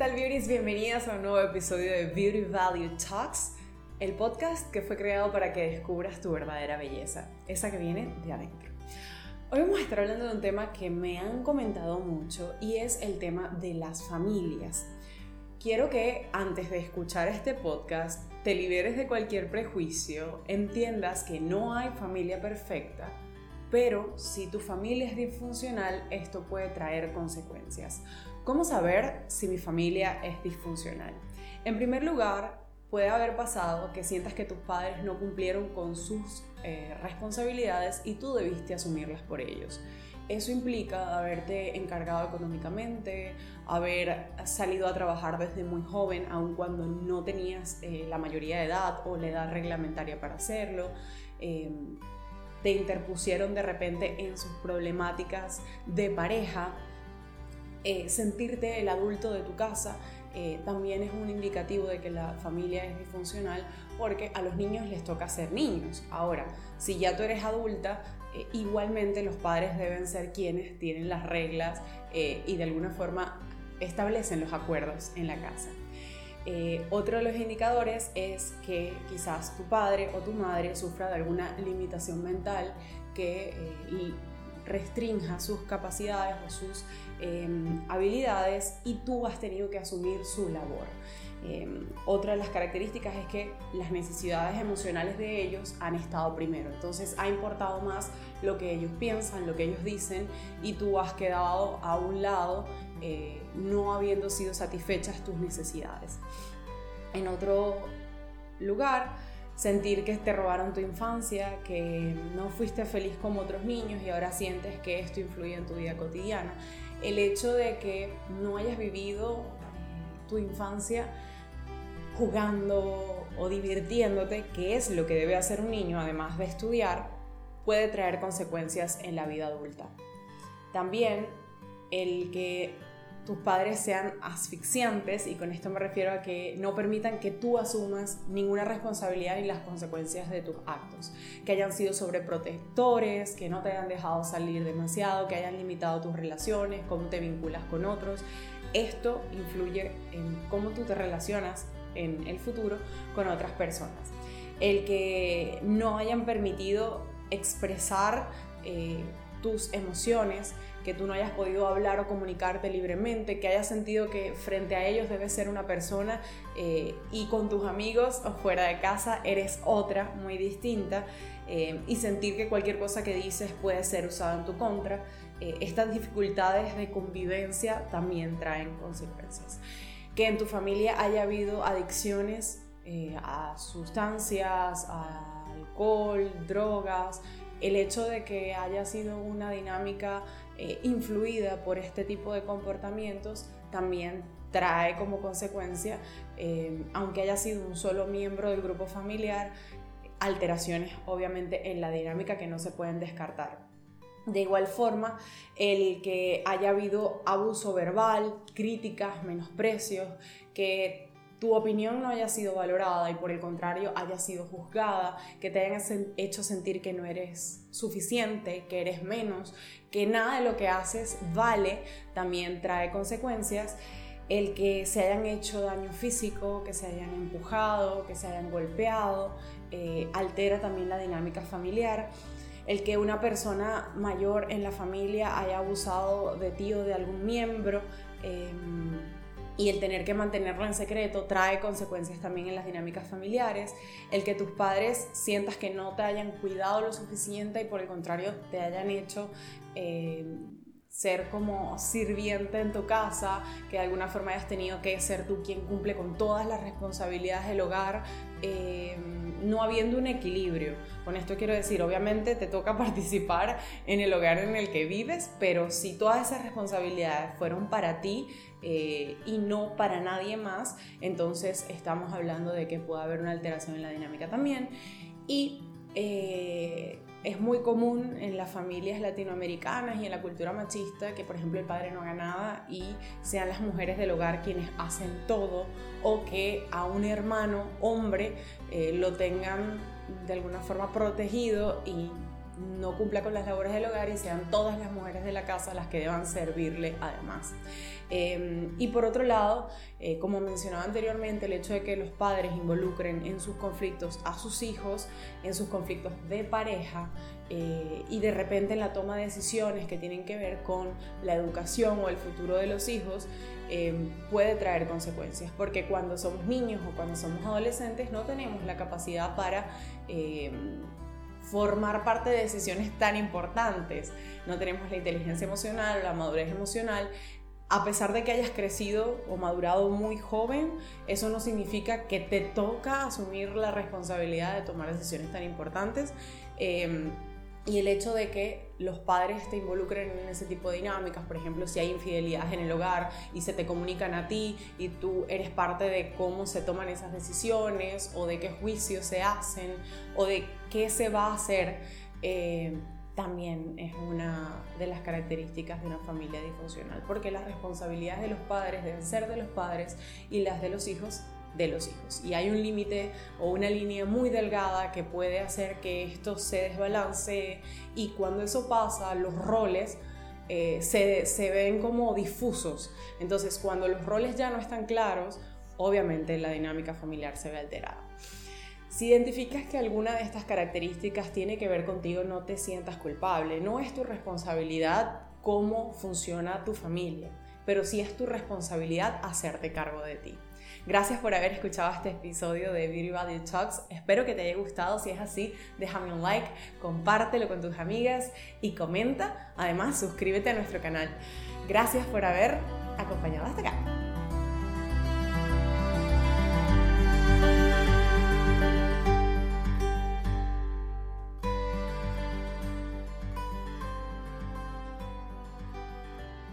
tal beauties? Bienvenidas a un nuevo episodio de Beauty Value Talks, el podcast que fue creado para que descubras tu verdadera belleza, esa que viene de adentro. Hoy vamos a estar hablando de un tema que me han comentado mucho y es el tema de las familias. Quiero que antes de escuchar este podcast te liberes de cualquier prejuicio, entiendas que no hay familia perfecta, pero si tu familia es disfuncional, esto puede traer consecuencias. ¿Cómo saber si mi familia es disfuncional? En primer lugar, puede haber pasado que sientas que tus padres no cumplieron con sus eh, responsabilidades y tú debiste asumirlas por ellos. Eso implica haberte encargado económicamente, haber salido a trabajar desde muy joven, aun cuando no tenías eh, la mayoría de edad o la edad reglamentaria para hacerlo. Em, te interpusieron de repente en sus problemáticas de pareja eh, sentirte el adulto de tu casa eh, también es un indicativo de que la familia es disfuncional porque a los niños les toca ser niños. Ahora, si ya tú eres adulta, eh, igualmente los padres deben ser quienes tienen las reglas y de alguna forma establecen los acuerdos en la casa. Otro de los indicadores es que quizás tu padre o tu madre sufra de alguna limitación mental que restrinja sus capacidades o sus Em, habilidades y tú has tenido que asumir su labor. Em, otra de las características es que las necesidades emocionales de ellos han estado primero, entonces ha importado más lo que ellos piensan, lo que ellos dicen y tú has quedado a un lado eh, no habiendo sido satisfechas tus necesidades. En otro lugar, sentir que te robaron tu infancia, que no fuiste feliz como otros niños y ahora sientes que esto influye en tu vida cotidiana el hecho de que no hayas vivido eh, tu infancia jugando o divirtiéndote, que es lo que debe hacer un niño además de estudiar, puede traer consecuencias en la vida adulta. También el que tus padres sean asfixiantes, y con esto me refiero a que no permitan que tú asumas ninguna responsabilidad ni las consecuencias de tus actos, que hayan sido sobreprotectores, que no te hayan dejado salir demasiado, que hayan limitado tus relaciones, cómo te vinculas con otros. Esto influye en cómo tú te relacionas en el futuro con otras personas. El que no hayan permitido expresar eh, tus emociones, que tú no hayas podido hablar o comunicarte libremente, que hayas sentido que frente a ellos debes ser una persona eh, y con tus amigos o fuera de casa eres otra muy distinta eh, y sentir que cualquier cosa que dices puede ser usada en tu contra. Estas dificultades de convivencia también traen consecuencias. Que en tu familia haya habido adicciones a sustancias, alcohol, drogas, el hecho de que haya sido una dinámica eh, influida por este tipo de comportamientos también trae como consecuencia, eh, aunque haya sido un solo miembro del grupo familiar, alteraciones obviamente en la dinámica que no se pueden descartar. De igual forma, el que haya habido abuso verbal, críticas, menosprecios, que tu opinión no haya sido valorada y por el contrario haya sido juzgada, que te hayan hecho sentir que no eres suficiente, que eres menos, que nada de lo que haces vale, también trae consecuencias. El que se hayan hecho daño físico, que se hayan empujado, que se hayan golpeado, eh, altera también la dinámica familiar. El que una persona mayor en la familia haya abusado de ti o de algún miembro. Em, y el tener que mantenerlo en secreto trae consecuencias también en las dinámicas familiares, el que tus padres sientas que no te hayan cuidado lo suficiente y por el contrario te hayan hecho eh, ser como sirviente en tu casa, que de alguna forma hayas tenido que ser tú quien cumple con todas las responsabilidades del hogar, eh, no habiendo un equilibrio. Con esto quiero decir, obviamente te toca participar en el hogar en el que vives, pero si todas esas responsabilidades fueron para ti, eh, y no para nadie más, entonces estamos hablando de que puede haber una alteración en la dinámica también. Y eh, es muy común en las familias latinoamericanas y en la cultura machista que, por ejemplo, el padre no haga nada y sean las mujeres del hogar quienes hacen todo o que a un hermano hombre eh, lo tengan de alguna forma protegido y no cumpla con las labores del hogar y sean todas las mujeres de la casa las que deban servirle además. Em, y por otro lado, eh, como mencionaba anteriormente, el hecho de que los padres involucren en sus conflictos a sus hijos, en sus conflictos de pareja, eh, y de repente en la toma de decisiones que tienen que ver con la educación o el futuro de los hijos, em, puede traer consecuencias, porque cuando somos niños o cuando somos adolescentes no tenemos la capacidad para em, formar parte de decisiones tan importantes. No tenemos la inteligencia emocional, la madurez emocional. A pesar de que hayas crecido o madurado muy joven, eso no significa que te toca asumir la responsabilidad de tomar decisiones tan importantes. Em, y el hecho de que los padres te involucren en ese tipo de dinámicas, por ejemplo, si hay infidelidad en el hogar y se te comunican a ti y tú eres parte de cómo se toman esas decisiones o de qué juicios se hacen o de qué se va a hacer, eh, también es una de las características de una familia disfuncional, porque las responsabilidades de los padres deben ser de los padres y las de los hijos de los hijos. Y hay un límite o una línea muy delgada que puede hacer que esto se desbalance y cuando eso pasa, los roles eh, se, se ven como difusos. Entonces, cuando los roles ya no están claros, obviamente la dinámica familiar se ve alterada. Si identificas que alguna de estas características tiene que ver contigo, no te sientas culpable. No es tu responsabilidad cómo funciona tu familia, pero sí es tu responsabilidad hacerte cargo de ti. Gracias por haber escuchado este episodio de Beauty Value Talks. Espero que te haya gustado. Si es así, déjame un like, compártelo con tus amigas y comenta. Además, suscríbete a nuestro canal. Gracias por haber acompañado hasta acá.